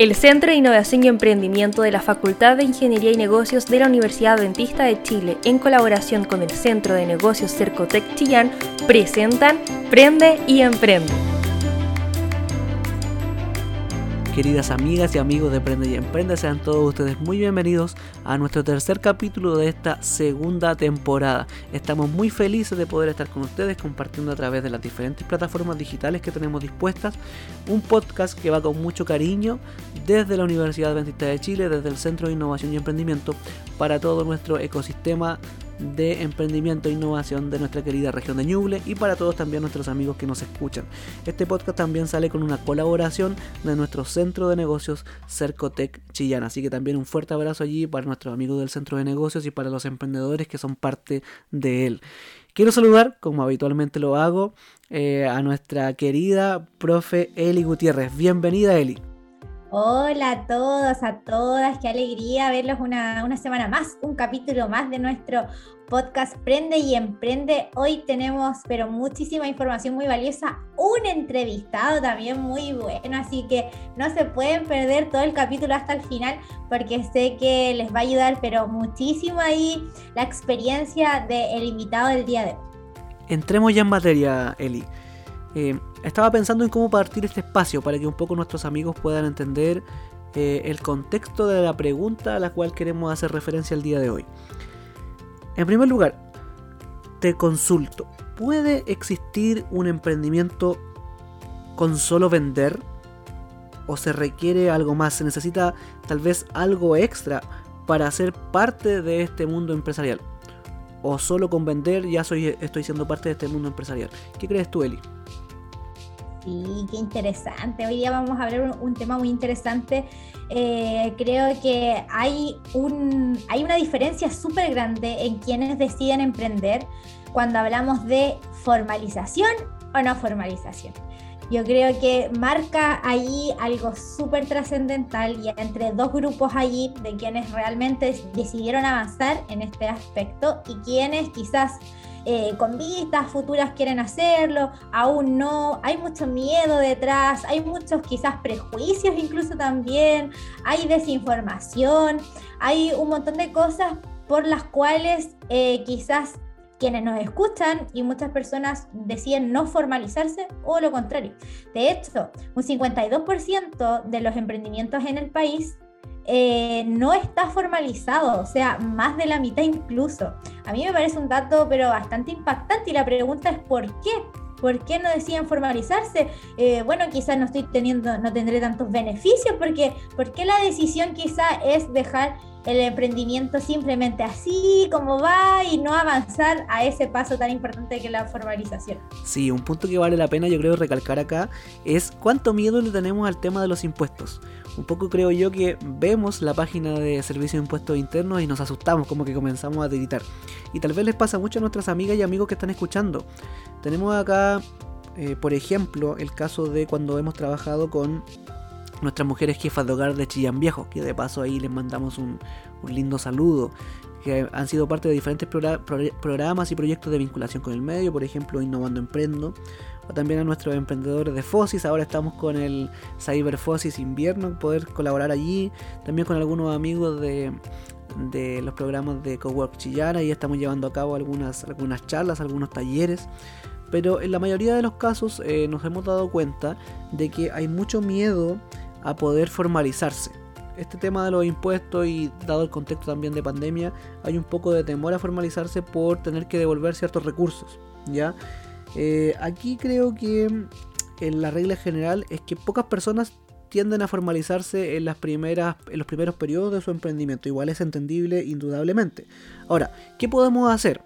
El Centro de Innovación y Emprendimiento de la Facultad de Ingeniería y Negocios de la Universidad Adventista de Chile, en colaboración con el Centro de Negocios Cercotec Chillán, presentan Prende y Emprende. Queridas amigas y amigos de Prende y Emprende, sean todos ustedes muy bienvenidos a nuestro tercer capítulo de esta segunda temporada. Estamos muy felices de poder estar con ustedes compartiendo a través de las diferentes plataformas digitales que tenemos dispuestas un podcast que va con mucho cariño desde la Universidad Adventista de Chile, desde el Centro de Innovación y Emprendimiento para todo nuestro ecosistema de emprendimiento e innovación de nuestra querida región de Ñuble y para todos también nuestros amigos que nos escuchan. Este podcast también sale con una colaboración de nuestro centro de negocios Cercotec Chillán, así que también un fuerte abrazo allí para nuestros amigos del centro de negocios y para los emprendedores que son parte de él. Quiero saludar, como habitualmente lo hago, eh, a nuestra querida profe Eli Gutiérrez. Bienvenida Eli. Hola a todos, a todas, qué alegría verlos una, una, semana más, un capítulo más de nuestro podcast Prende y Emprende. Hoy tenemos, pero muchísima información muy valiosa, un entrevistado también muy bueno, así que no se pueden perder todo el capítulo hasta el final porque sé que les va a ayudar, pero muchísimo ahí la experiencia del invitado del día de hoy. Entremos ya en materia, Eli. Eh, estaba pensando en cómo partir este espacio para que un poco nuestros amigos puedan entender eh, el contexto de la pregunta a la cual queremos hacer referencia el día de hoy. En primer lugar, te consulto, ¿puede existir un emprendimiento con solo vender? ¿O se requiere algo más? ¿Se necesita tal vez algo extra para ser parte de este mundo empresarial? ¿O solo con vender ya soy, estoy siendo parte de este mundo empresarial? ¿Qué crees tú, Eli? Sí, qué interesante. Hoy día vamos a hablar un, tema muy interesante. Eh, creo que hay, un, hay una diferencia súper grande en quienes deciden emprender cuando hablamos de formalización o no formalización. Yo creo que marca ahí algo súper trascendental y entre dos grupos allí de quienes realmente decidieron avanzar en este aspecto y quienes quizás eh, con vistas futuras quieren hacerlo, aún no, hay mucho miedo detrás, hay muchos quizás prejuicios incluso también, hay desinformación, hay un montón de cosas por las cuales eh, quizás quienes nos escuchan y muchas personas deciden no formalizarse o lo contrario. De hecho, un 52% de los emprendimientos en el país eh, no está formalizado, o sea, más de la mitad incluso. A mí me parece un dato pero bastante impactante y la pregunta es ¿por qué? ¿Por qué no deciden formalizarse? Eh, bueno, quizás no estoy teniendo, no tendré tantos beneficios, porque ¿por qué la decisión quizás es dejar el emprendimiento simplemente así como va y no avanzar a ese paso tan importante que es la formalización. Sí, un punto que vale la pena yo creo recalcar acá es cuánto miedo le tenemos al tema de los impuestos. Un poco creo yo que vemos la página de Servicio de Impuestos Internos y nos asustamos, como que comenzamos a tiritar. Y tal vez les pasa mucho a nuestras amigas y amigos que están escuchando. Tenemos acá, eh, por ejemplo, el caso de cuando hemos trabajado con nuestras mujeres jefas de hogar de Chillán Viejo, que de paso ahí les mandamos un, lindo saludo, que han sido parte de diferentes programas y proyectos de vinculación con el medio, por ejemplo, Innovando Emprendo, también a nuestros emprendedores de Fosis, ahora estamos con el Cyber Fosis Invierno, poder colaborar allí, también con algunos amigos de, de los programas de Cowork Chillana y estamos llevando a cabo algunas, algunas charlas, algunos talleres. Pero en la mayoría de los casos eh, nos hemos dado cuenta de que hay mucho miedo a poder formalizarse. Este tema de los impuestos y dado el contexto también de pandemia, hay un poco de temor a formalizarse por tener que devolver ciertos recursos. ¿ya? Eh, aquí creo que en la regla general es que pocas personas tienden a formalizarse en los primeros periodos de su emprendimiento. Igual es entendible indudablemente. Ahora, ¿qué podemos hacer?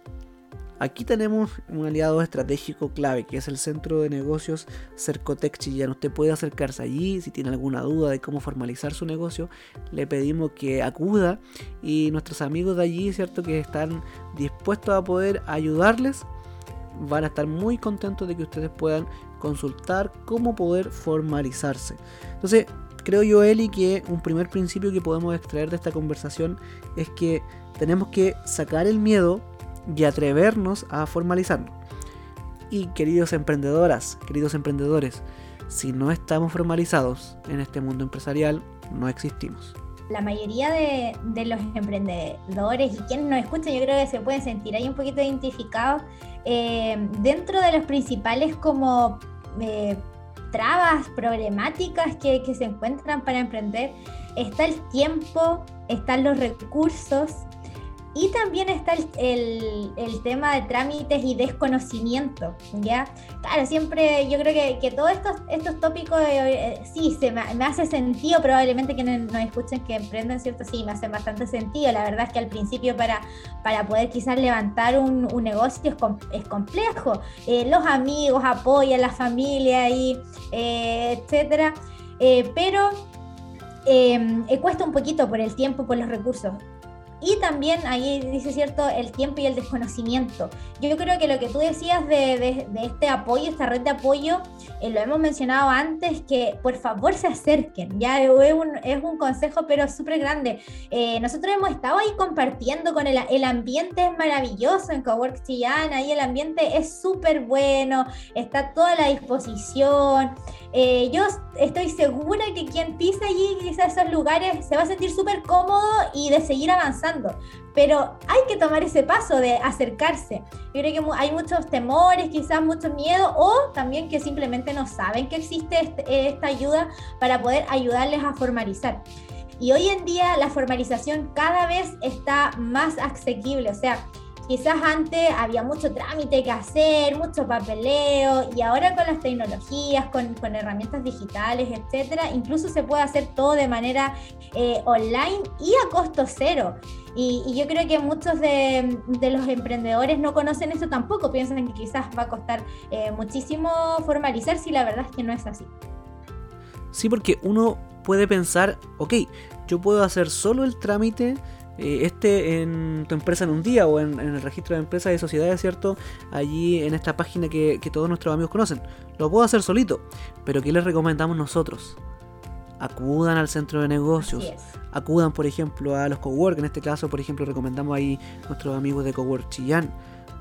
Aquí tenemos un aliado estratégico clave que es el centro de negocios Cercotec Chillán. Usted puede acercarse allí si tiene alguna duda de cómo formalizar su negocio. Le pedimos que acuda y nuestros amigos de allí, cierto, que están dispuestos a poder ayudarles, van a estar muy contentos de que ustedes puedan consultar cómo poder formalizarse. Entonces, creo yo, Eli, que un primer principio que podemos extraer de esta conversación es que tenemos que sacar el miedo y atrevernos a formalizarnos. Y queridos emprendedoras, queridos emprendedores, si no estamos formalizados en este mundo empresarial, no existimos. La mayoría de, los emprendedores y quienes nos escuchan, yo creo que se pueden sentir ahí un poquito identificados eh, dentro de los principales como eh, trabas, problemáticas que, que se encuentran para emprender. Está el tiempo, están los recursos, y también está el, el, tema de trámites y desconocimiento, ¿ya? Claro, siempre yo creo que, que todos estos, estos tópicos, eh, sí, se me, hace sentido, probablemente que nos escuchen que emprenden, ¿cierto? Sí, me hace bastante sentido. La verdad es que al principio para, para poder quizás levantar un, negocio es, es complejo. Eh, los amigos apoyan, la familia y eh, etcétera. pero cuesta un poquito por el tiempo, por los recursos. Y también ahí dice cierto el tiempo y el desconocimiento. Yo creo que lo que tú decías de, este apoyo, esta red de apoyo, eh, lo hemos mencionado antes, que por favor se acerquen. Ya es un, es un consejo, pero súper grande. Eh, nosotros hemos estado ahí compartiendo con el, el ambiente, es maravilloso en Cowork Chillán, ahí el ambiente es súper bueno, está toda la disposición. Eh, yo estoy segura que quien pisa allí, quizás esos lugares, se va a sentir súper cómodo y de seguir avanzando. Pero hay que tomar ese paso de acercarse. Yo creo que hay muchos temores, quizás mucho miedo, o también que simplemente no saben que existe este, esta ayuda para poder ayudarles a formalizar. Y hoy en día la formalización cada vez está más asequible, o sea, Quizás antes había mucho trámite que hacer, mucho papeleo, y ahora con las tecnologías, con, herramientas digitales, etcétera, incluso se puede hacer todo de manera eh, online y a costo cero. Y, yo creo que muchos de, los emprendedores no conocen eso tampoco, piensan que quizás va a costar eh, muchísimo formalizar si la verdad es que no es así. Sí, porque uno puede pensar, ok, yo puedo hacer solo el trámite eh, este en tu empresa en un día o en, el registro de empresas y sociedades, ¿cierto? Allí en esta página que, todos nuestros amigos conocen. Lo puedo hacer solito, pero ¿qué les recomendamos nosotros? Acudan al centro de negocios, acudan por ejemplo a los cowork, en este caso por ejemplo recomendamos ahí nuestros amigos de Cowork Chillán.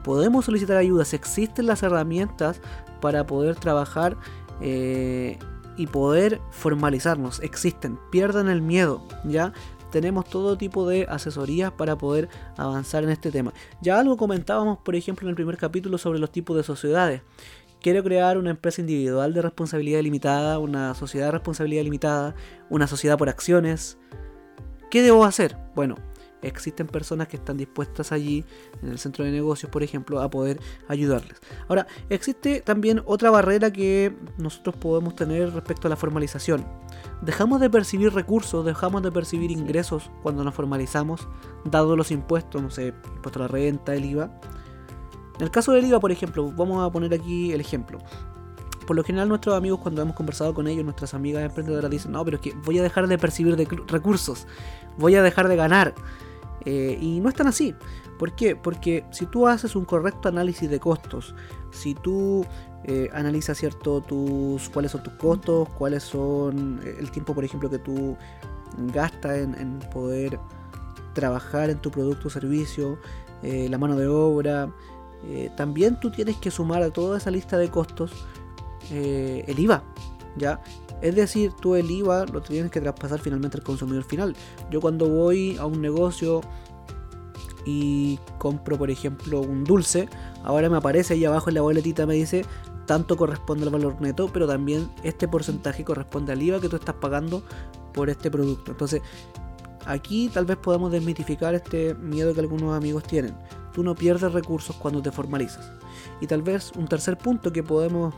Podemos solicitar ayudas, existen las herramientas para poder trabajar eh, y poder formalizarnos, existen, pierdan el miedo, ¿ya? Tenemos todo tipo de asesorías para poder avanzar en este tema. Ya algo comentábamos, por ejemplo, en el primer capítulo sobre los tipos de sociedades. Quiero crear una empresa individual de responsabilidad limitada, una sociedad de responsabilidad limitada, una sociedad por acciones. ¿Qué debo hacer? Bueno, existen personas que están dispuestas allí, en el centro de negocios, por ejemplo, a poder ayudarles. Ahora, existe también otra barrera que nosotros podemos tener respecto a la formalización. Dejamos de percibir recursos, dejamos de percibir ingresos cuando nos formalizamos, dado los impuestos, no sé, impuesto a la renta, el IVA. En el caso del IVA, por ejemplo, vamos a poner aquí el ejemplo. Por lo general nuestros amigos cuando hemos conversado con ellos, nuestras amigas emprendedoras dicen, no, pero es que voy a dejar de percibir recursos, voy a dejar de ganar. Eh, y no es tan así. ¿Por qué? Porque si tú haces un correcto análisis de costos, si tú eh, analizas cierto tus cuáles son tus costos, cuáles son eh, el tiempo, por ejemplo, que tú gastas en, poder trabajar en tu producto o servicio, la mano de obra, también tú tienes que sumar a toda esa lista de costos el IVA, ¿ya? Es decir, tú el IVA lo tienes que traspasar finalmente al consumidor final. Yo cuando voy a un negocio y compro, por ejemplo, un dulce, ahora me aparece ahí abajo en la boletita, me dice tanto corresponde al valor neto, pero también este porcentaje corresponde al IVA que tú estás pagando por este producto. Entonces, aquí tal vez podamos desmitificar este miedo que algunos amigos tienen. Tú no pierdes recursos cuando te formalizas. Y tal vez un tercer punto que podemos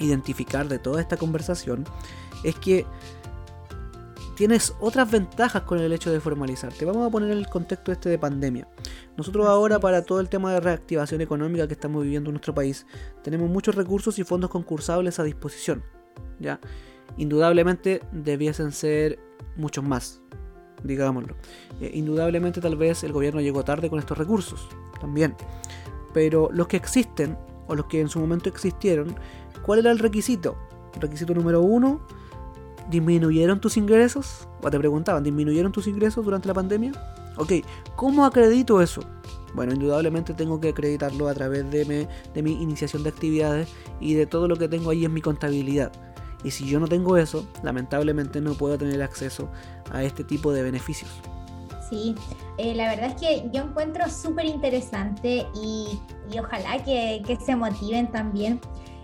identificar de toda esta conversación es que tienes otras ventajas con el hecho de formalizarte. Vamos a poner el contexto este de pandemia. Nosotros ahora para todo el tema de reactivación económica que estamos viviendo en nuestro país, tenemos muchos recursos y fondos concursables a disposición. ¿ya? Indudablemente debiesen ser muchos más, digámoslo. Eh, indudablemente tal vez el gobierno llegó tarde con estos recursos, también. Pero los que existen, o los que en su momento existieron, ¿Cuál era el requisito? Requisito número uno, ¿disminuyeron tus ingresos? O te preguntaban, ¿disminuyeron tus ingresos durante la pandemia? Ok, ¿cómo acredito eso? Bueno, indudablemente tengo que acreditarlo a través de mi, de mi iniciación de actividades y de todo lo que tengo ahí en mi contabilidad. Y si yo no tengo eso, lamentablemente no puedo tener acceso a este tipo de beneficios. Sí, eh, la verdad es que yo encuentro súper interesante y, ojalá que, se motiven también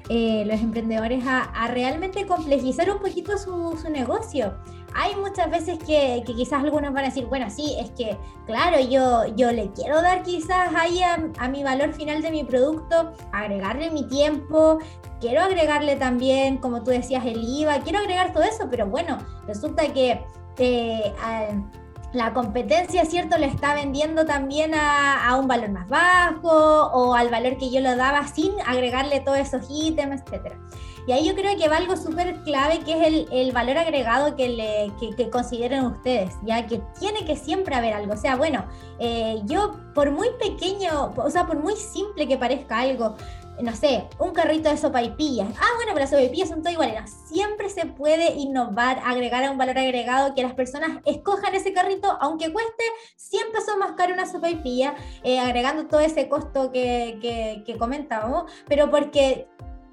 eh, los emprendedores a, realmente complejizar un poquito su, negocio. Hay muchas veces que, quizás algunos van a decir, bueno, sí, es que, claro, yo, yo le quiero dar quizás ahí a, mi valor final de mi producto, agregarle mi tiempo, quiero agregarle también, como tú decías, el IVA, quiero agregar todo eso, pero bueno, resulta que... Eh, la competencia, ¿cierto? Le está vendiendo también a, un valor más bajo o al valor que yo lo daba sin agregarle todos esos ítems, etcétera. Y ahí yo creo que va algo súper clave que es el, valor agregado que, le, que, consideren ustedes, ya que tiene que siempre haber algo. O sea, bueno, eh, yo por muy pequeño, o sea, por muy simple que parezca algo, no sé, un carrito de sopa y pillas. Ah, bueno, pero las sopaipillas son todas iguales. siempre se puede innovar, agregar un valor agregado que las personas escojan ese carrito, aunque cueste 100 pesos más caro una sopa y eh, agregando todo ese costo que, que, que comentábamos, pero porque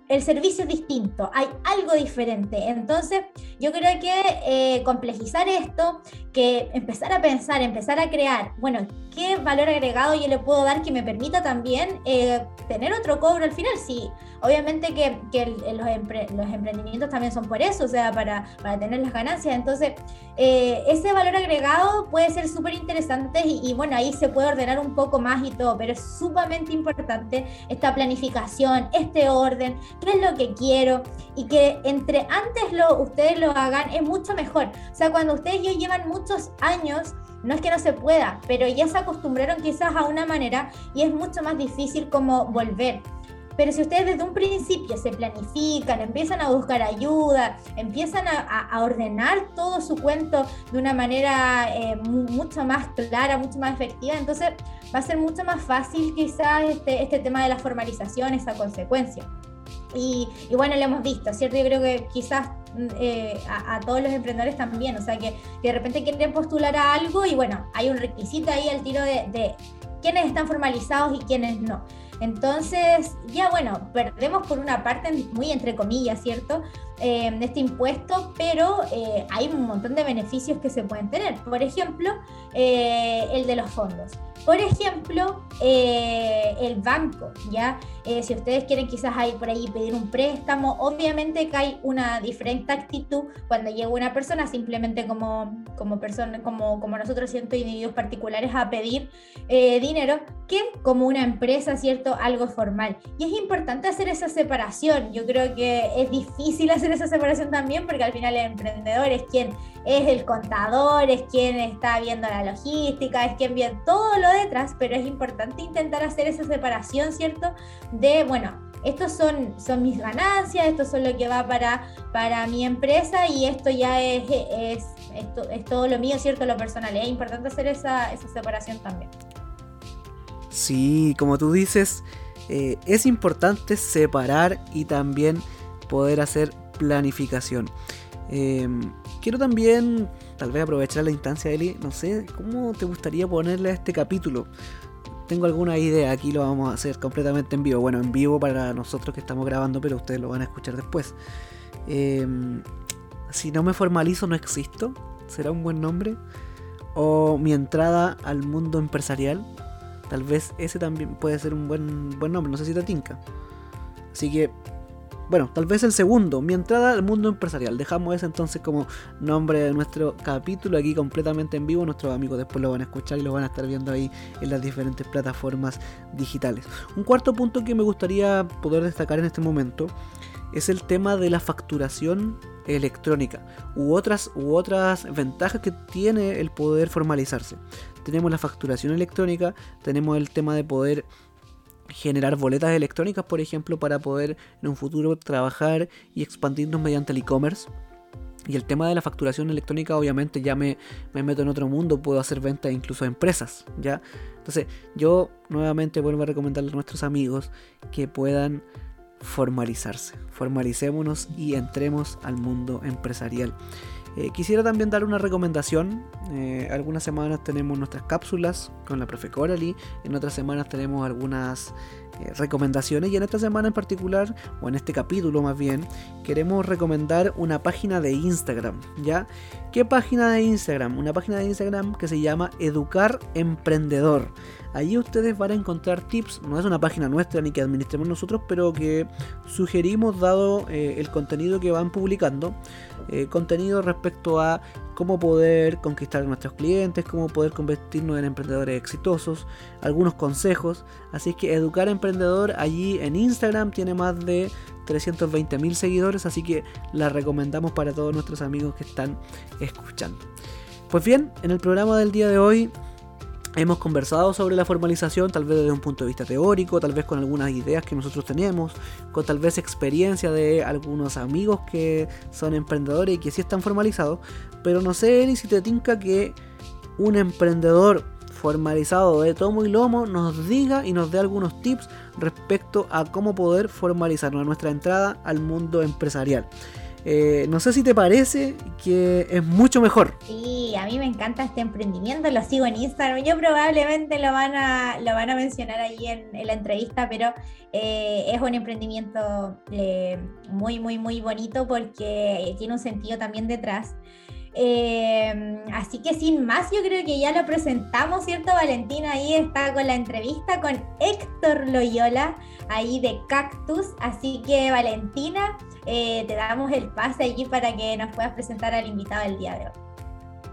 el servicio es distinto, hay algo diferente. Entonces, yo creo que eh, complejizar esto, que empezar a pensar, empezar a crear, bueno, ¿qué valor agregado yo le puedo dar que me permita también eh, tener otro cobro al final? Sí, obviamente que, los, emprendimientos también son por eso, o sea, para, tener las ganancias. Entonces, eh, ese valor agregado puede ser súper interesante y, y, bueno, ahí se puede ordenar un poco más y todo, pero es sumamente importante esta planificación, este orden, qué es lo que quiero y que entre antes lo, ustedes lo hagan es mucho mejor. O sea, cuando ustedes ya llevan muchos años, no es que no se pueda, pero ya se acostumbraron quizás a una manera y es mucho más difícil como volver. Pero si ustedes desde un principio se planifican, empiezan a buscar ayuda, empiezan a, ordenar todo su cuento de una manera eh, mucho más clara, mucho más efectiva, entonces va a ser mucho más fácil quizás este, este tema de la formalización, esa consecuencia. Y, bueno, lo hemos visto, ¿cierto? Yo creo que quizás mm, eh, a, todos los emprendedores también, o sea, que, de repente quieren postular a algo y bueno, hay un requisito ahí al tiro de, de quiénes están formalizados y quiénes no. Entonces, ya bueno, perdemos por una parte, muy entre comillas, ¿cierto? Eh, este impuesto, pero eh, hay un montón de beneficios que se pueden tener. Por ejemplo, eh, el de los fondos. Por ejemplo, eh, el banco, ¿ya? Eh, si ustedes quieren quizás ahí por ahí pedir un préstamo, obviamente que hay una diferente actitud cuando llega una persona simplemente como, como persona, como, como nosotros, siendo individuos particulares, a pedir eh, dinero, que como una empresa, ¿cierto? Algo formal. Y es importante hacer esa separación. Yo creo que es difícil hacer esa separación también porque al final el emprendedor es quien es el contador, es quien está viendo la logística, es quien ve todo lo detrás, pero es importante intentar hacer esa separación, ¿cierto? De, bueno, estos son, son mis ganancias, esto son lo que va para, para mi empresa y esto ya es, es, esto, es todo lo mío, ¿cierto? Lo personal. Es importante hacer esa, esa separación también. Sí, como tú dices, eh, es importante separar y también poder hacer planificación. Em, quiero también, tal vez aprovechar la instancia, Eli, no sé, ¿cómo te gustaría ponerle a este capítulo? Tengo alguna idea, aquí lo vamos a hacer completamente en vivo. Bueno, en vivo para nosotros que estamos grabando, pero ustedes lo van a escuchar después. Em, si no me formalizo, no existo. ¿Será un buen nombre? O mi entrada al mundo empresarial. Tal vez ese también puede ser un buen, buen nombre. No sé si te tinca. Así que bueno, tal vez el segundo, mi entrada al mundo empresarial. Dejamos ese entonces como nombre de nuestro capítulo aquí completamente en vivo. Nuestros amigos después lo van a escuchar y lo van a estar viendo ahí en las diferentes plataformas digitales. Un cuarto punto que me gustaría poder destacar en este momento es el tema de la facturación electrónica u otras, u otras ventajas que tiene el poder formalizarse. Tenemos la facturación electrónica, tenemos el tema de poder generar boletas electrónicas, por ejemplo, para poder en un futuro trabajar y expandirnos mediante el e-commerce. Y el tema de la facturación electrónica, obviamente, ya me, me, meto en otro mundo, puedo hacer ventas incluso a empresas, ¿ya? Entonces, yo nuevamente vuelvo a recomendarle a nuestros amigos que puedan formalizarse. Formalicémonos y entremos al mundo empresarial. Eh, quisiera también dar una recomendación. Eh, algunas semanas tenemos nuestras cápsulas con la profe Coralie, en otras semanas tenemos algunas eh, recomendaciones y en esta semana en particular, o en este capítulo más bien, queremos recomendar una página de Instagram, ¿ya? ¿Qué página de Instagram? Una página de Instagram que se llama Educar Emprendedor. Allí ustedes van a encontrar tips, no es una página nuestra ni que administremos nosotros, pero que sugerimos dado el contenido que van publicando, eh, contenido respecto a cómo poder conquistar a nuestros clientes, cómo poder convertirnos en emprendedores exitosos, algunos consejos. Así que Educar Emprendedor allí en Instagram tiene más de 320 mil seguidores, así que la recomendamos para todos nuestros amigos que están escuchando. Pues bien, en el programa del día de hoy Hemos conversado sobre la formalización, tal vez desde un punto de vista teórico, tal vez con algunas ideas que nosotros tenemos, con tal vez experiencia de algunos amigos que son emprendedores y que sí están formalizados. Pero no sé, Eli, si te tinca que un emprendedor formalizado de tomo y lomo nos diga y nos dé algunos tips respecto a cómo poder formalizar nuestra entrada al mundo empresarial. Eh, no sé si te parece que es mucho mejor. Sí, a mí me encanta este emprendimiento, lo sigo en Instagram. Yo probablemente lo van a, lo van a mencionar ahí en, la entrevista, pero eh, es un emprendimiento eh, muy, muy, muy bonito porque tiene un sentido también detrás. Em, así que sin más, yo creo que ya lo presentamos, ¿cierto? Valentina ahí está con la entrevista con Héctor Loyola, ahí de Cactus. Así que Valentina, eh, te damos el pase allí para que nos puedas presentar al invitado del día de hoy.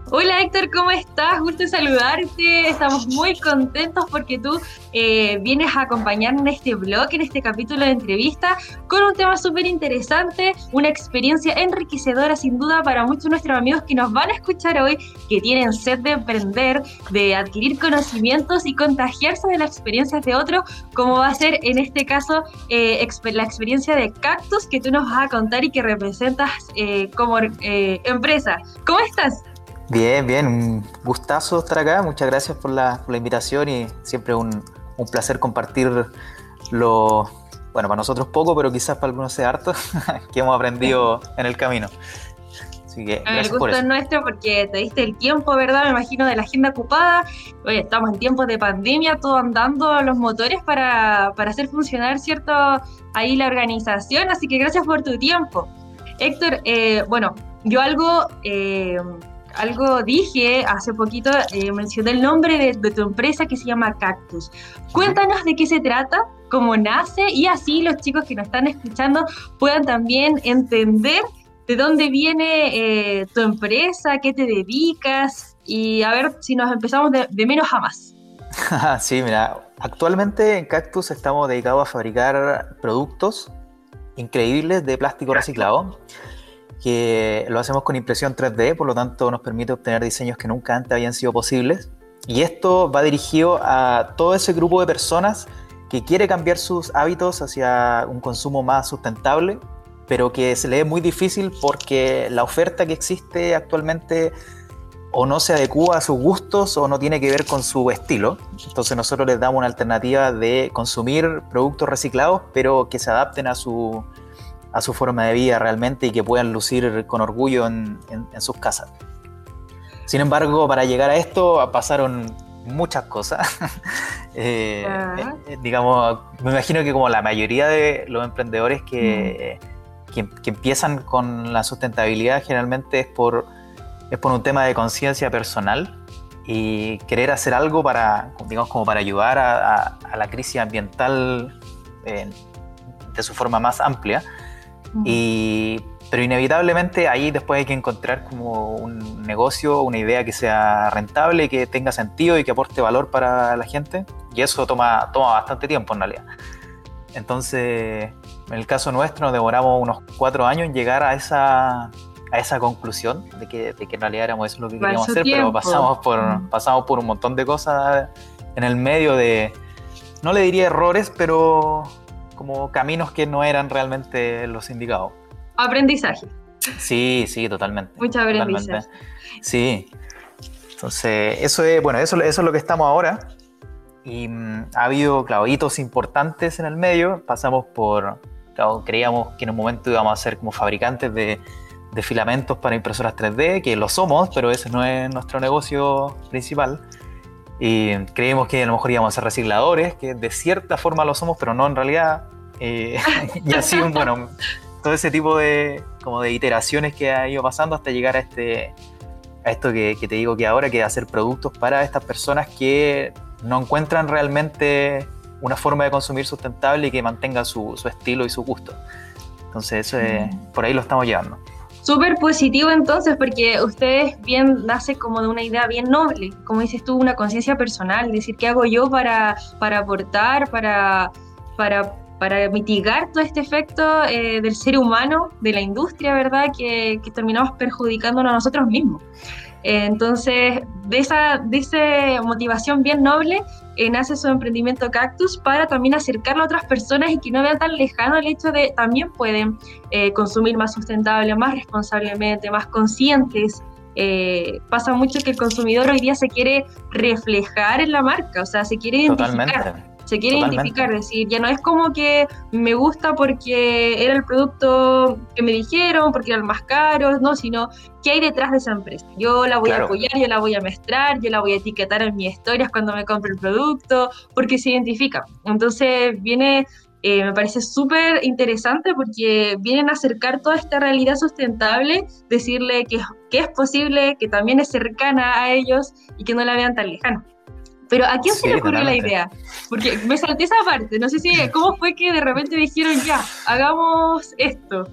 Hola Héctor, ¿cómo estás? Gusto saludarte. Estamos muy contentos porque tú eh, vienes a acompañarnos en este blog, en este capítulo de entrevista, con un tema súper interesante, una experiencia enriquecedora sin duda para muchos de nuestros amigos que nos van a escuchar hoy, que tienen sed de emprender, de adquirir conocimientos y contagiarse de las experiencias de otros, como va a ser en este caso eh, la experiencia de Cactus que tú nos vas a contar y que representas eh, como empresa. ¿Cómo estás? Bien, bien, un gustazo estar acá. Muchas gracias por la, invitación y siempre un, un, placer compartir lo, bueno, para nosotros poco, pero quizás para algunos sea harto, que hemos aprendido en el camino. Así que, el gusto es nuestro porque te diste el tiempo, ¿verdad? Me imagino de la agenda ocupada. Oye, estamos en tiempos de pandemia, todo andando los motores para, para hacer funcionar, ¿cierto? Ahí la organización, así que gracias por tu tiempo. Héctor, eh, bueno, yo algo eh, algo dije hace poquito, eh, mencioné el nombre de, tu empresa que se llama Cactus. Cuéntanos de qué se trata, cómo nace y así los chicos que nos están escuchando puedan también entender de dónde viene eh, tu empresa, qué te dedicas y a ver si nos empezamos de, de menos a más. sí, mira, actualmente en Cactus estamos dedicados a fabricar productos increíbles de plástico reciclado que lo hacemos con impresión 3D, por lo tanto nos permite obtener diseños que nunca antes habían sido posibles. Y esto va dirigido a todo ese grupo de personas que quiere cambiar sus hábitos hacia un consumo más sustentable, pero que se le es muy difícil porque la oferta que existe actualmente o no se adecua a sus gustos o no tiene que ver con su estilo. Entonces nosotros les damos una alternativa de consumir productos reciclados, pero que se adapten a su, a su forma de vida realmente y que puedan lucir con orgullo en, sus casas. Sin embargo, para llegar a esto pasaron muchas cosas. Eh, eh, digamos, me imagino que como la mayoría de los emprendedores que, mm. que, empiezan con la sustentabilidad generalmente es por, es por un tema de conciencia personal y querer hacer algo para, digamos, como para ayudar a, la crisis ambiental eh, de su forma más amplia. Y, pero inevitablemente ahí después hay que encontrar como un negocio, una idea que sea rentable, que tenga sentido y que aporte valor para la gente. Y eso toma, toma bastante tiempo en realidad. Entonces, en el caso nuestro nos demoramos unos cuatro años en llegar a esa, a esa conclusión de que, de que en realidad éramos eso lo que queríamos hacer, pero pasamos por, pasamos por un montón de cosas en el medio de, no le diría errores, pero como caminos que no eran realmente los indicados. Aprendizaje. Sí, sí, totalmente. Mucho aprendizaje. Sí. Entonces, eso es, bueno, eso, eso es lo que estamos ahora. Y mm, ha habido, claro, hitos importantes en el medio. Pasamos por, claro, creíamos que en un momento íbamos a ser como fabricantes de, de filamentos para impresoras 3D, que lo somos, pero ese no es nuestro negocio principal. Y creemos que a lo mejor íbamos a ser recicladores, que de cierta forma lo somos, pero no en realidad. Eh, y así, bueno, todo ese tipo de, como de iteraciones que ha ido pasando hasta llegar a, este, a esto que, te digo que ahora, que hacer productos para estas personas que no encuentran realmente una forma de consumir sustentable y que mantenga su, su estilo y su gusto. Entonces, eso es, mm. por ahí lo estamos llevando. Súper positivo entonces, porque ustedes bien nace como de una idea bien noble, como dices tú, una conciencia personal, decir qué hago yo para, para aportar, para, para, para mitigar todo este efecto eh, del ser humano, de la industria, ¿verdad? Que, que terminamos perjudicándonos a nosotros mismos. entonces, de esa, de esa motivación bien noble, eh, nace su emprendimiento Cactus para también acercarlo a otras personas y que no vean tan lejano el hecho de también pueden eh, consumir más sustentable, más responsablemente, más conscientes. Eh, pasa mucho que el consumidor hoy día se quiere reflejar en la marca, o sea, se quiere identificar se quiere identificar, decir, ya no es como que me gusta porque era el producto que me dijeron, porque era el más caro, no, sino qué hay detrás de esa empresa. Yo la voy a apoyar, yo la voy a mezclar, yo la voy a etiquetar en mis historias cuando me compre el producto, porque se identifica. Entonces viene eh, me parece súper interesante porque vienen a acercar toda esta realidad sustentable, decirle que, que, es posible, que también es cercana a ellos y que no la vean tan lejana. Pero ¿a quién se le ocurrió la idea? Porque me salté esa parte, no sé si, ¿cómo fue que de repente dijeron ya, hagamos esto?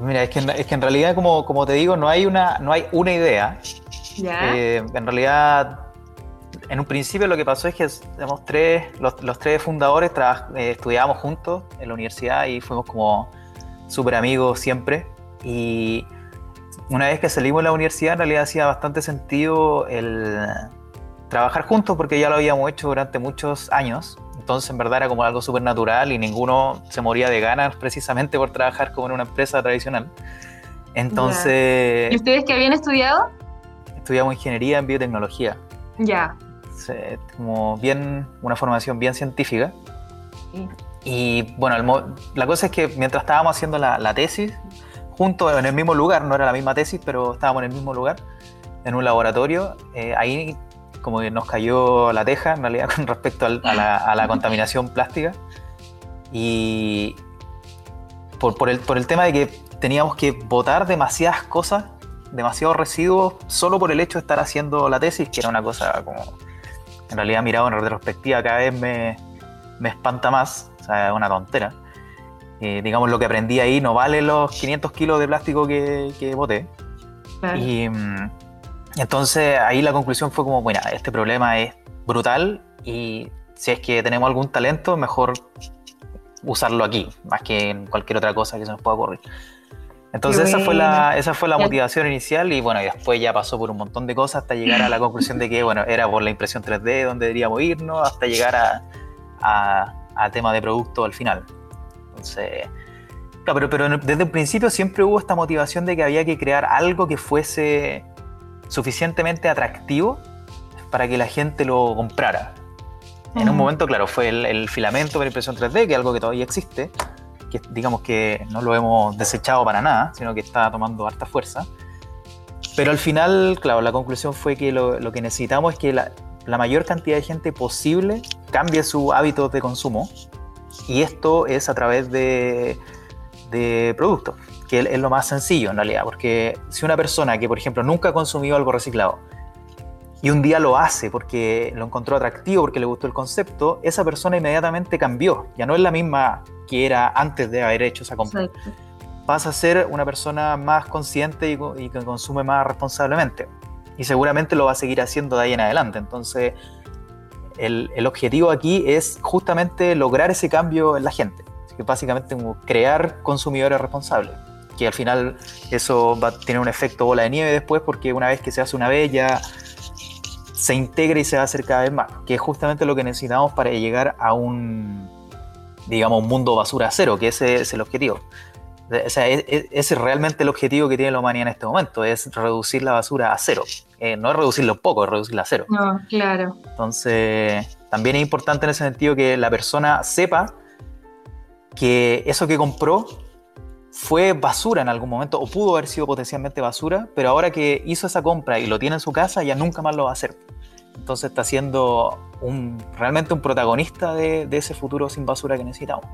Mira, es que, es que en realidad, como, como te digo, no hay una, no hay una idea. Eh, en realidad, en un principio lo que pasó es que tres, los, los tres fundadores eh, estudiábamos juntos en la universidad y fuimos como súper amigos siempre. Y una vez que salimos de la universidad, en realidad hacía bastante sentido el trabajar juntos porque ya lo habíamos hecho durante muchos años. Entonces, en verdad era como algo súper natural y ninguno se moría de ganas precisamente por trabajar como en una empresa tradicional. Entonces. ¿Y ustedes qué habían estudiado? Estudiamos ingeniería en biotecnología. Ya. Como bien, una formación bien científica. Y bueno, la cosa es que mientras estábamos haciendo la, tesis, juntos en el mismo lugar, no era la misma tesis, pero estábamos en el mismo lugar, en un laboratorio, eh, ahí como que nos cayó la teja en realidad con respecto a, la, contaminación plástica. Y por, el, por el tema de que teníamos que botar demasiadas cosas, demasiados residuos, solo por el hecho de estar haciendo la tesis, que era una cosa como, en realidad mirado en retrospectiva, cada vez me, me espanta más, o sea, es una tontera. Eh, digamos, lo que aprendí ahí no vale los 500 kilos de plástico que, que boté. Y, mm, entonces ahí la conclusión fue como, bueno, este problema es brutal y si es que tenemos algún talento, mejor usarlo aquí, más que en cualquier otra cosa que se nos pueda ocurrir. Entonces esa fue, la, esa fue la motivación inicial y bueno, y después ya pasó por un montón de cosas hasta llegar a la conclusión de que, bueno, era por la impresión 3D donde deberíamos irnos, hasta llegar a, a, tema de producto al final. Entonces, claro, pero, pero desde el principio siempre hubo esta motivación de que había que crear algo que fuese suficientemente atractivo para que la gente lo comprara. En un momento, claro, fue el, filamento para impresión 3D, que es algo que todavía existe, que digamos que no lo hemos desechado para nada, sino que está tomando harta fuerza. Pero al final, claro, la conclusión fue que lo, que necesitamos es que la, mayor cantidad de gente posible cambie su hábito de consumo, y esto es a través de, de productos que es lo más sencillo en realidad, porque si una persona que, por ejemplo, nunca ha consumido algo reciclado y un día lo hace porque lo encontró atractivo, porque le gustó el concepto, esa persona inmediatamente cambió, ya no es la misma que era antes de haber hecho esa compra. Pasa a ser una persona más consciente y, que consume más responsablemente. Y seguramente lo va a seguir haciendo de ahí en adelante. Entonces, el, el objetivo aquí es justamente lograr ese cambio en la gente. Que básicamente crear consumidores responsables que al final eso va a tener un efecto bola de nieve después, porque una vez que se hace una vez ya se integra y se va a hacer cada vez más, que es justamente lo que necesitamos para llegar a un, digamos, un mundo basura cero, que ese es el objetivo. O sea, e, e, ese es realmente el objetivo que tiene la humanidad en este momento, es reducir la basura a cero. Eh, no es reducirlo poco, es reducirla a cero. No, claro. Entonces, también es importante en ese sentido que la persona sepa que eso que compró fue basura en algún momento, o pudo haber sido potencialmente basura, pero ahora que hizo esa compra y lo tiene en su casa, ya nunca más lo va a hacer. Entonces está siendo un, realmente un protagonista de, de ese futuro sin basura que necesitamos.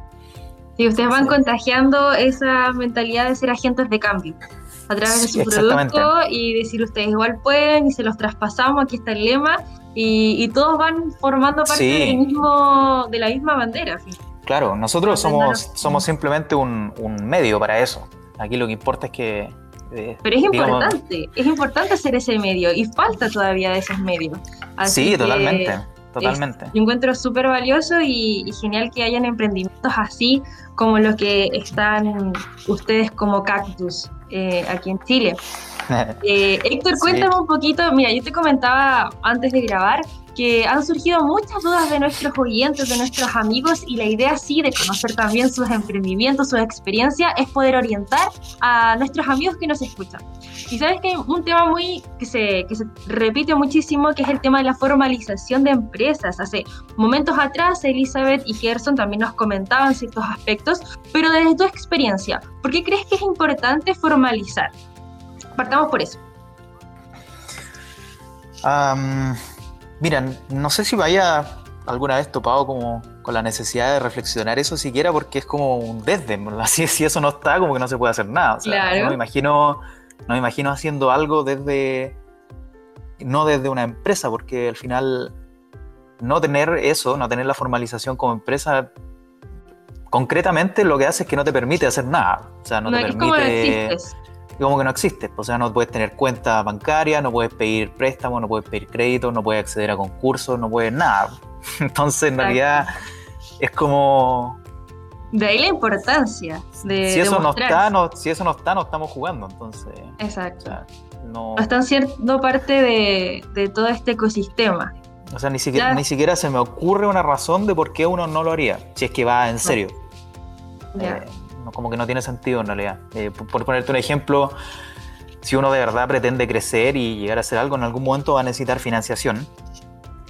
Sí, ustedes van contagiando esa mentalidad de ser agentes de cambio a través de su producto y decir ustedes igual pueden y se los traspasamos, aquí está el lema y, todos van formando parte del mismo, de la misma bandera. Claro, nosotros somos, somos simplemente un, medio para eso. Aquí lo que importa es que... Eh, Pero es importante, es importante ser ese medio y falta todavía de esos medios. sí, totalmente. Totalmente. yo encuentro súper valioso y, y, genial que hayan emprendimientos así como los que están ustedes como Cactus eh, aquí en Chile. Eh, Héctor, cuéntame un poquito, mira, yo te comentaba antes de grabar que han surgido muchas dudas de nuestros oyentes, de nuestros amigos, y la idea sí de conocer también sus emprendimientos, sus experiencias, es poder orientar a nuestros amigos que nos escuchan. Y sabes que hay un tema muy que se, que se repite muchísimo, que es el tema de la formalización de empresas. Hace momentos atrás, Elizabeth y Gerson también nos comentaban ciertos aspectos, pero desde tu experiencia, ¿por qué crees que es importante formalizar? Partamos por eso. Mira, no sé si vaya alguna vez topado como con la necesidad de reflexionar eso siquiera porque es como un desdén, así si eso no está como que no se puede hacer nada. no me imagino, no me imagino haciendo algo desde no desde una empresa, porque al final no tener eso, no tener la formalización como empresa, concretamente lo que hace es que no te permite hacer nada. O sea, no, te permite como que no existe. O sea, no puedes tener cuenta bancaria, no puedes pedir préstamos, no puedes pedir crédito, no puedes acceder a concursos, no puedes nada. Entonces, en realidad, es como. De ahí la importancia de. Si eso, no está, no, si eso no está, no estamos jugando. Entonces. Exacto. no... están siendo parte de, de, todo este ecosistema. O sea, ni siquiera, ni siquiera se me ocurre una razón de por qué uno no lo haría, si es que va en serio. Eh, como que no tiene sentido en realidad. Eh, por, ponerte un ejemplo, si uno de verdad pretende crecer y llegar a hacer algo, en algún momento va a necesitar financiación.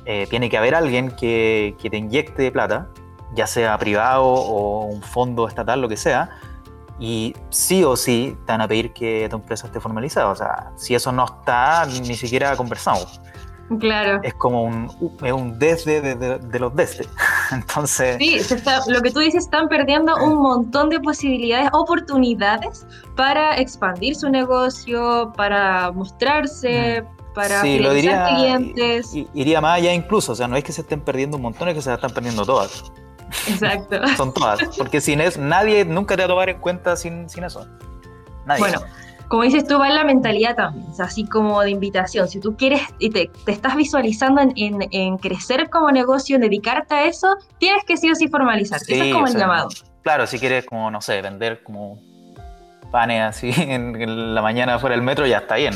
Eh, tiene que haber alguien que, que, te inyecte plata, ya sea privado o un fondo estatal, lo que sea, y sí o sí te van a pedir que tu empresa esté formalizada. O sea, si eso no está, ni siquiera conversamos. Claro. Es como un, un desde de, los desde. Entonces. Sí, lo que tú dices, están perdiendo un montón de posibilidades, oportunidades para expandir su negocio, para mostrarse, mm. para sí, lo diría, clientes. Iría más allá incluso, o sea, no es que se estén perdiendo un montón, es que se están perdiendo todas. Exacto. Son todas, porque sin eso, nadie nunca te va a tomar en cuenta sin, sin eso. Nadie. Bueno como dices tú, va en la mentalidad también, así como de invitación. Si tú quieres y te, estás visualizando en, crecer como negocio, en dedicarte a eso, tienes que sí o sí formalizarte. eso es como el llamado. Claro, si quieres, como, no sé, vender como panes así en, la mañana fuera del metro, ya está bien.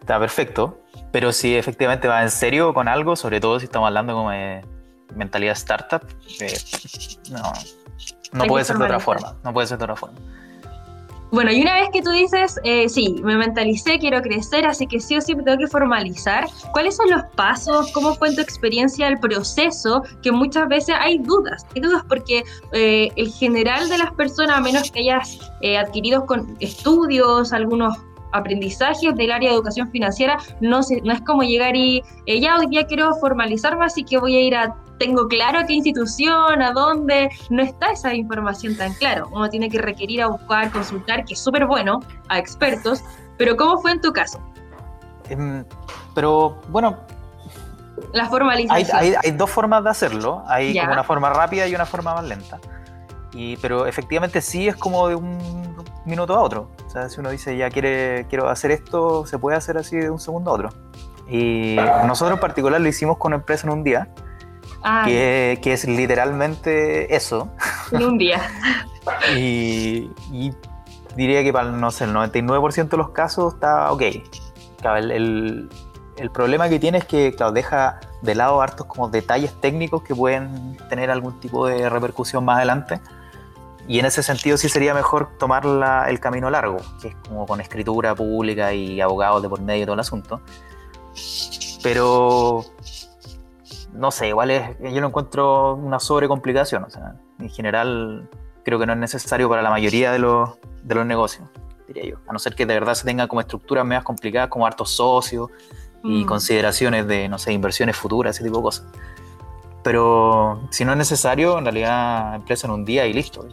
Está perfecto. Pero si efectivamente va en serio con algo, sobre todo si estamos hablando como de mentalidad startup, eh, no, no puede ser de otra forma. No puede ser de otra forma. Bueno, y una vez que tú dices, eh, sí, me mentalicé, quiero crecer, así que sí o sí tengo que formalizar, ¿cuáles son los pasos? ¿Cómo fue tu experiencia, el proceso? Que muchas veces hay dudas, hay dudas porque eh, el general de las personas, a menos que hayas eh, adquirido con estudios, algunos aprendizajes del área de educación financiera, no, no es como llegar y ya hoy día quiero formalizarme, así que voy a ir a tengo claro a qué institución, a dónde, no está esa información tan claro. Uno tiene que requerir a buscar, consultar, que es súper bueno, a expertos, pero ¿cómo fue en tu caso? Em, pero bueno... La formalización. Hay, dos formas de hacerlo, hay como una forma rápida y una forma más lenta. Y, pero efectivamente sí es como de un minuto a otro. O sea, si uno dice ya quiere, quiero hacer esto, se puede hacer así de un segundo a otro. Y nosotros en particular lo hicimos con empresa en un día. Ah. que, es literalmente eso. En un día. y, diría que para no sé, el 99% de los casos está ok. el, problema que tiene es que claro, deja de lado hartos como detalles técnicos que pueden tener algún tipo de repercusión más adelante. Y en ese sentido sí sería mejor tomar el camino largo, que es como con escritura pública y abogados de por medio y todo el asunto. Pero no sé, igual es, yo no encuentro una sobrecomplicación. O sea, en general creo que no es necesario para la mayoría de los, de los negocios, diría yo. A no ser que de verdad se tengan como estructuras más complicadas, como hartos socios y mm. consideraciones de, no sé, inversiones futuras, ese tipo de cosas. Pero si no es necesario, en realidad empresa en un día y listo.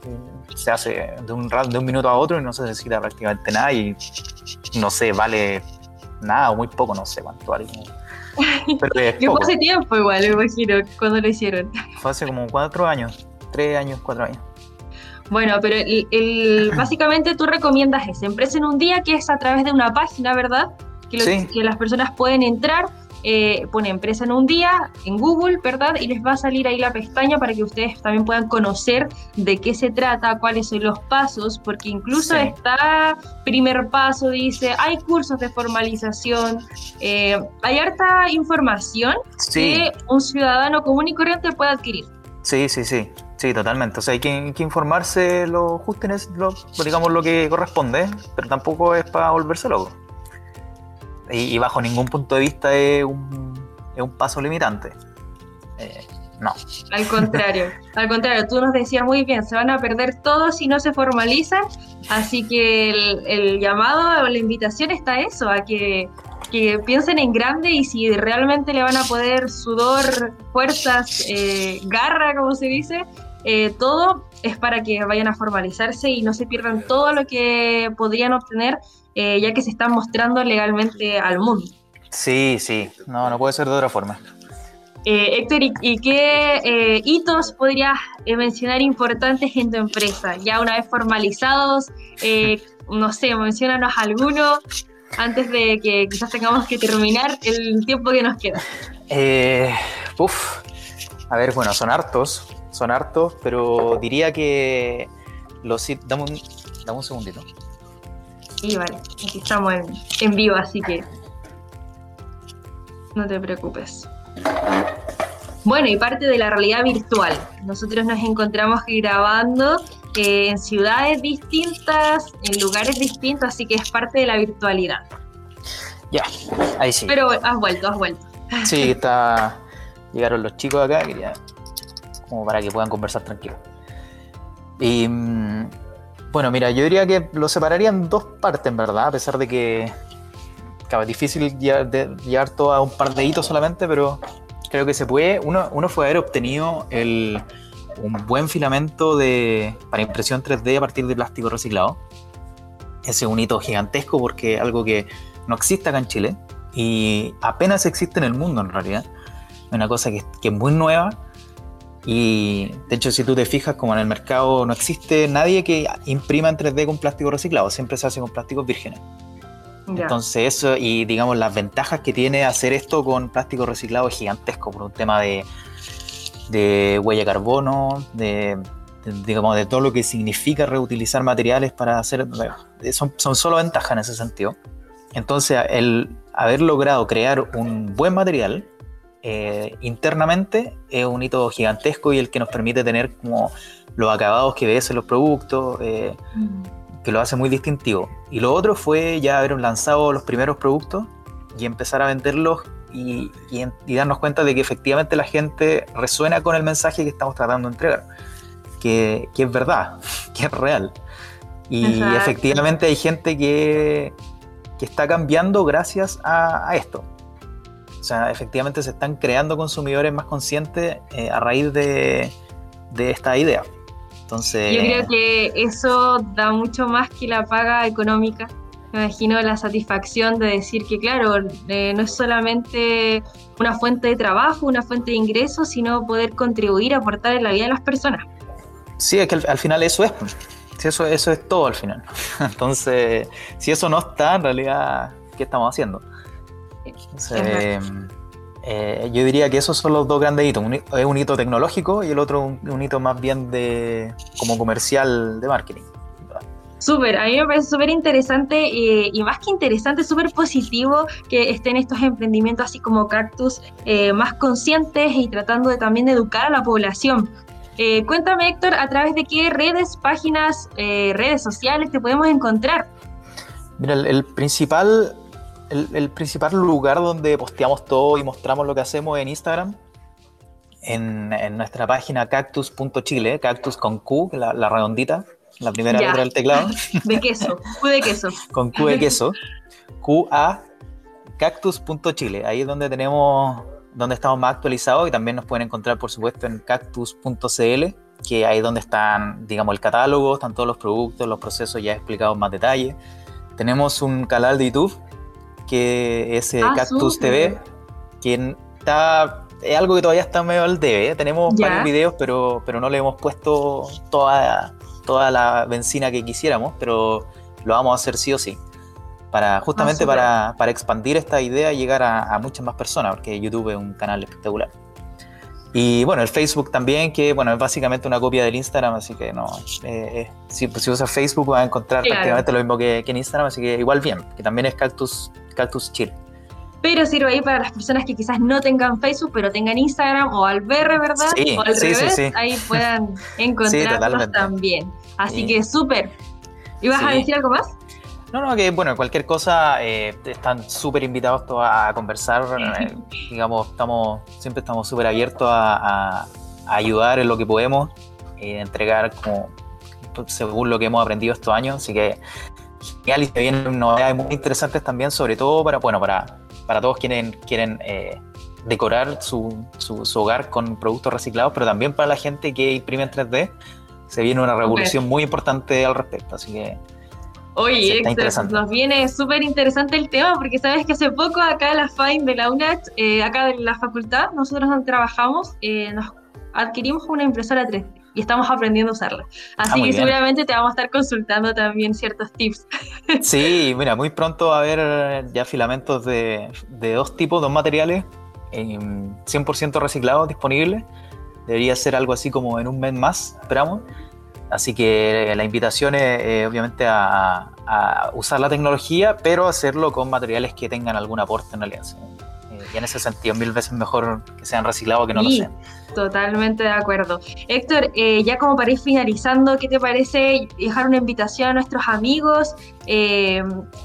Se hace de un, de un minuto a otro y no se necesita prácticamente nada y no sé, vale nada o muy poco, no sé cuánto vale. Pero fue hace tiempo igual, me imagino, cuando lo hicieron. Fue hace como cuatro años, tres años, cuatro años. Bueno, pero el, básicamente tú recomiendas esa empresa en un día que es a través de una página, ¿verdad? Que, que las personas pueden entrar eh, pone empresa en un día en Google, ¿verdad? Y les va a salir ahí la pestaña para que ustedes también puedan conocer de qué se trata, cuáles son los pasos, porque incluso está primer paso, dice, hay cursos de formalización, eh, hay harta información que un ciudadano común y corriente puede adquirir. Sí, sí, sí. Sí, totalmente. O sea, hay que, informarse lo justo, lo, digamos, lo que corresponde, pero tampoco es para volverse loco y, bajo ningún punto de vista es un, es un paso limitante. Eh, no. Al contrario, al contrario, tú nos decías muy bien, se van a perder todos si no se formalizan, así que el, llamado o la invitación está eso, a que, que, piensen en grande y si realmente le van a poder sudor, fuerzas, eh, garra, como se dice, eh, todo es para que vayan a formalizarse y no se pierdan todo lo que podrían obtener eh, ya que se están mostrando legalmente al mundo. Sí, sí, no, no puede ser de otra forma. Eh, Héctor, ¿y, qué eh, hitos podrías mencionar importantes en tu empresa? Ya una vez formalizados, no sé, mencionanos alguno antes de que quizás tengamos que terminar el tiempo que nos queda. uf, a ver, bueno, son hartos, son hartos, pero diría que los... Dame un, dame un segundito. Sí, vale, aquí estamos en, vivo, así que no te preocupes. Bueno, y parte de la realidad virtual. Nosotros nos encontramos grabando eh, en ciudades distintas, en lugares distintos, así que es parte de la virtualidad. Ya, ahí sí. Pero has vuelto, has vuelto. Sí, está. Llegaron los chicos acá, quería. Como para que puedan conversar tranquilos. Y. Mm, bueno, mira, yo diría que lo separaría en dos partes, en verdad, a pesar de que claro, es difícil llevar, todo a un par de hitos solamente, pero creo que se puede. Uno, uno fue haber obtenido el, un buen filamento de, para impresión 3D a partir de plástico reciclado. Ese es un hito gigantesco porque es algo que no existe acá en Chile y apenas existe en el mundo en realidad. Una cosa que, que es muy nueva y de hecho, si tú te fijas, como en el mercado no existe nadie que imprima en 3D con plástico reciclado, siempre se hace con plásticos vírgenes. Entonces eso, y digamos, las ventajas que tiene hacer esto con plástico reciclado es gigantesco por un tema de, de huella de carbono, de, digamos, de todo lo que significa reutilizar materiales para hacer... Son, son solo ventajas en ese sentido. Entonces, el haber logrado crear un buen material eh, internamente es un hito gigantesco y el que nos permite tener como los acabados que ves en los productos, eh, que lo hace muy distintivo. Y lo otro fue ya haber lanzado los primeros productos y empezar a venderlos y, darnos cuenta de que efectivamente la gente resuena con el mensaje que estamos tratando de entregar, que, es verdad, que es real. Y efectivamente hay gente que, está cambiando gracias a esto. O sea, efectivamente se están creando consumidores más conscientes eh, a raíz de, esta idea. Entonces, Yo creo que eso da mucho más que la paga económica. Me imagino la satisfacción de decir que, claro, eh, no es solamente una fuente de trabajo, una fuente de ingresos, sino poder contribuir, aportar en la vida de las personas. Sí, es que al, final eso es. Pues. eso, eso es todo al final. Entonces, si eso no está, en realidad, ¿qué estamos haciendo? Eh, yo diría que esos son los dos grandes hitos. es un hito tecnológico y el otro un, hito más bien de como comercial de marketing. Súper, a mí me parece súper interesante eh, y más que interesante, súper positivo que estén estos emprendimientos así como Cactus eh, más conscientes y tratando de también de educar a la población. cuéntame Héctor, a través de qué redes, páginas, redes sociales te podemos encontrar. Mira, el principal el, principal lugar donde posteamos todo y mostramos lo que hacemos en Instagram. en, nuestra página cactus.chile, cactus con Q, la, redondita, la primera letra del teclado. De queso, Q de queso. con Q de queso. QA cactus.chile. Ahí es donde tenemos, donde estamos más actualizados y también nos pueden encontrar, por supuesto, en cactus.cl, que ahí es donde están, digamos, el catálogo, están todos los productos, los procesos ya explicados en más detalle. Tenemos un canal de YouTube que es eh, ah, Cactus TV, que está es algo que todavía está medio al debe. ¿eh? Tenemos varios videos, pero, pero no le hemos puesto toda, toda la benzina que quisiéramos, pero lo vamos a hacer sí o sí. Para, justamente ah, para, expandir esta idea y llegar a, muchas más personas, porque YouTube es un canal espectacular. Y bueno, el Facebook también, que bueno, es básicamente una copia del Instagram, así que no. Eh, eh, si, pues, si usas Facebook vas a encontrar prácticamente lo mismo que, en Instagram, así que igual bien, que también es Cactus, Cactus Chill pero sirve ahí para las personas que quizás no tengan Facebook, pero tengan Instagram o al ver, ¿verdad? o al revés, ahí puedan encontrarlos también. Así que súper. ¿Ibas a decir algo más? No, no, que bueno, cualquier cosa eh, están súper invitados todos a conversar. Eh, digamos, estamos siempre estamos súper abiertos a, ayudar en lo que podemos, eh, entregar como según lo que hemos aprendido estos años. Así que genial y se vienen novedades muy interesantes también, sobre todo para, bueno, para, para todos quienes quieren decorar su, su, hogar con productos reciclados, pero también para la gente que imprime en 3D. Se viene una revolución muy importante al respecto. Así que Oye, nos viene súper interesante el tema porque sabes que hace poco acá en la FAIN de la UNAT, eh, acá de la facultad, nosotros donde trabajamos, eh, nos adquirimos una impresora 3D y estamos aprendiendo a usarla. Así ah, que seguramente te vamos a estar consultando también ciertos tips. Sí, mira, muy pronto va a haber ya filamentos de, de dos tipos, dos materiales, 100% reciclados disponibles. Debería ser algo así como en un mes más, esperamos. Así que la invitación es eh, obviamente a, usar la tecnología, pero hacerlo con materiales que tengan algún aporte en la alianza. Eh, y en ese sentido, mil veces mejor que sean reciclados que no lo sean. Totalmente de acuerdo. Héctor, eh, ya como para ir finalizando, ¿qué te parece dejar una invitación a nuestros amigos,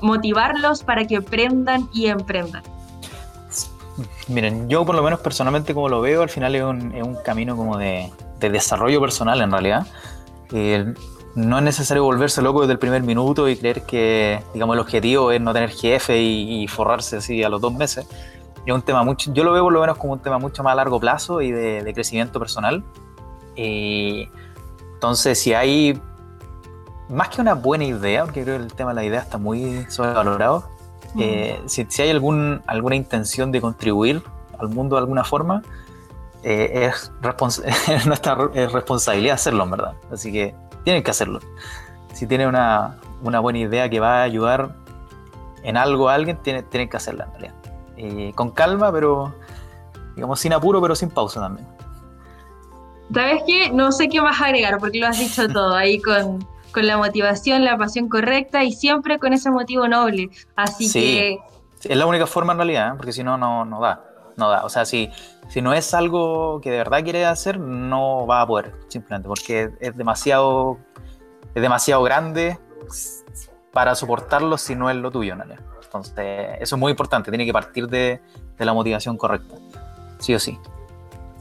motivarlos para que aprendan y emprendan? Miren, yo por lo menos personalmente como lo veo, al final es un, camino como de, de desarrollo personal en realidad no es necesario volverse loco desde el primer minuto y creer que, digamos, el objetivo es no tener jefe y, forrarse así a los dos meses. Es un tema mucho, yo lo veo por lo menos como un tema mucho más a largo plazo y de, crecimiento personal. entonces, si hay más que una buena idea, porque creo que el tema de la idea está muy sobrevalorado, eh, si, hay algún, alguna intención de contribuir al mundo de alguna forma, eh, es, nuestra responsabilidad hacerlo, en verdad. Así que tienen que hacerlo. Si tienen una, buena idea que va a ayudar en algo a alguien, tienen, tienen que hacerla en realidad. Eh, con calma, pero digamos sin apuro, pero sin pausa también. ¿Sabes qué? No sé qué más agregar porque lo has dicho todo ahí con, la motivación, la pasión correcta y siempre con ese motivo noble. Así que. Es la única forma en realidad, ¿eh? porque si no, no da. No da. O sea, si, si no es algo que de verdad quiere hacer, no va a poder, simplemente, porque es demasiado, es demasiado grande para soportarlo si no es lo tuyo, ¿no? Entonces, eso es muy importante, tiene que partir de, de la motivación correcta, sí o sí.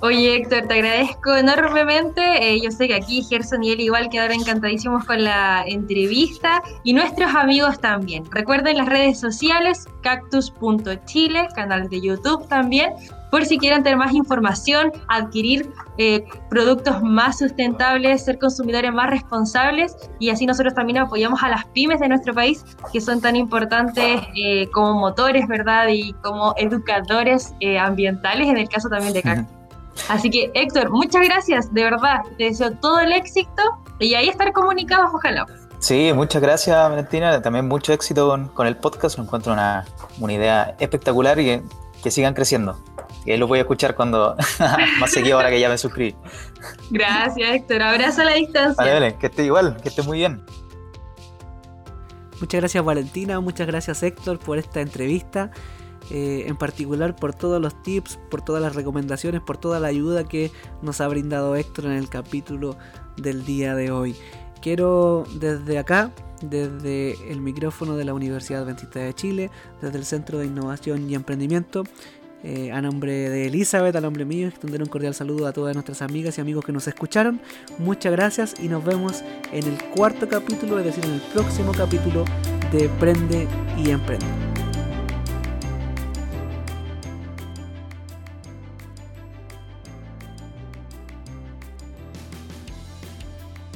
Oye, Héctor, te agradezco enormemente. Eh, yo sé que aquí Gerson y él igual quedaron encantadísimos con la entrevista y nuestros amigos también. Recuerden las redes sociales, cactus.chile, canal de YouTube también, por si quieren tener más información, adquirir eh, productos más sustentables, ser consumidores más responsables y así nosotros también apoyamos a las pymes de nuestro país que son tan importantes eh, como motores, ¿verdad? Y como educadores ambientales, en el caso también de Cactus. Así que, Héctor, muchas gracias, de verdad. Te deseo todo el éxito y ahí estar comunicados, ojalá. Sí, muchas gracias, Valentina. También mucho éxito con, el podcast. Me encuentro una, idea espectacular y que, sigan creciendo. Y ahí lo voy a escuchar cuando más seguido ahora que ya me suscribí. Gracias, Héctor. Abrazo a la distancia. Vale, vale, que esté igual, que esté muy bien. Muchas gracias Valentina, muchas gracias Héctor por esta entrevista. Eh, en particular por todos los tips, por todas las recomendaciones, por toda la ayuda que nos ha brindado Héctor en el capítulo del día de hoy. Quiero desde acá, desde el micrófono de la Universidad Adventista de Chile, desde el Centro de Innovación y Emprendimiento, Eh, a nombre de Elizabeth, a nombre mío, extender un cordial saludo a todas nuestras amigas y amigos que nos escucharon. Muchas gracias y nos vemos en el cuarto capítulo, es decir, en el próximo capítulo de Prende y Emprende.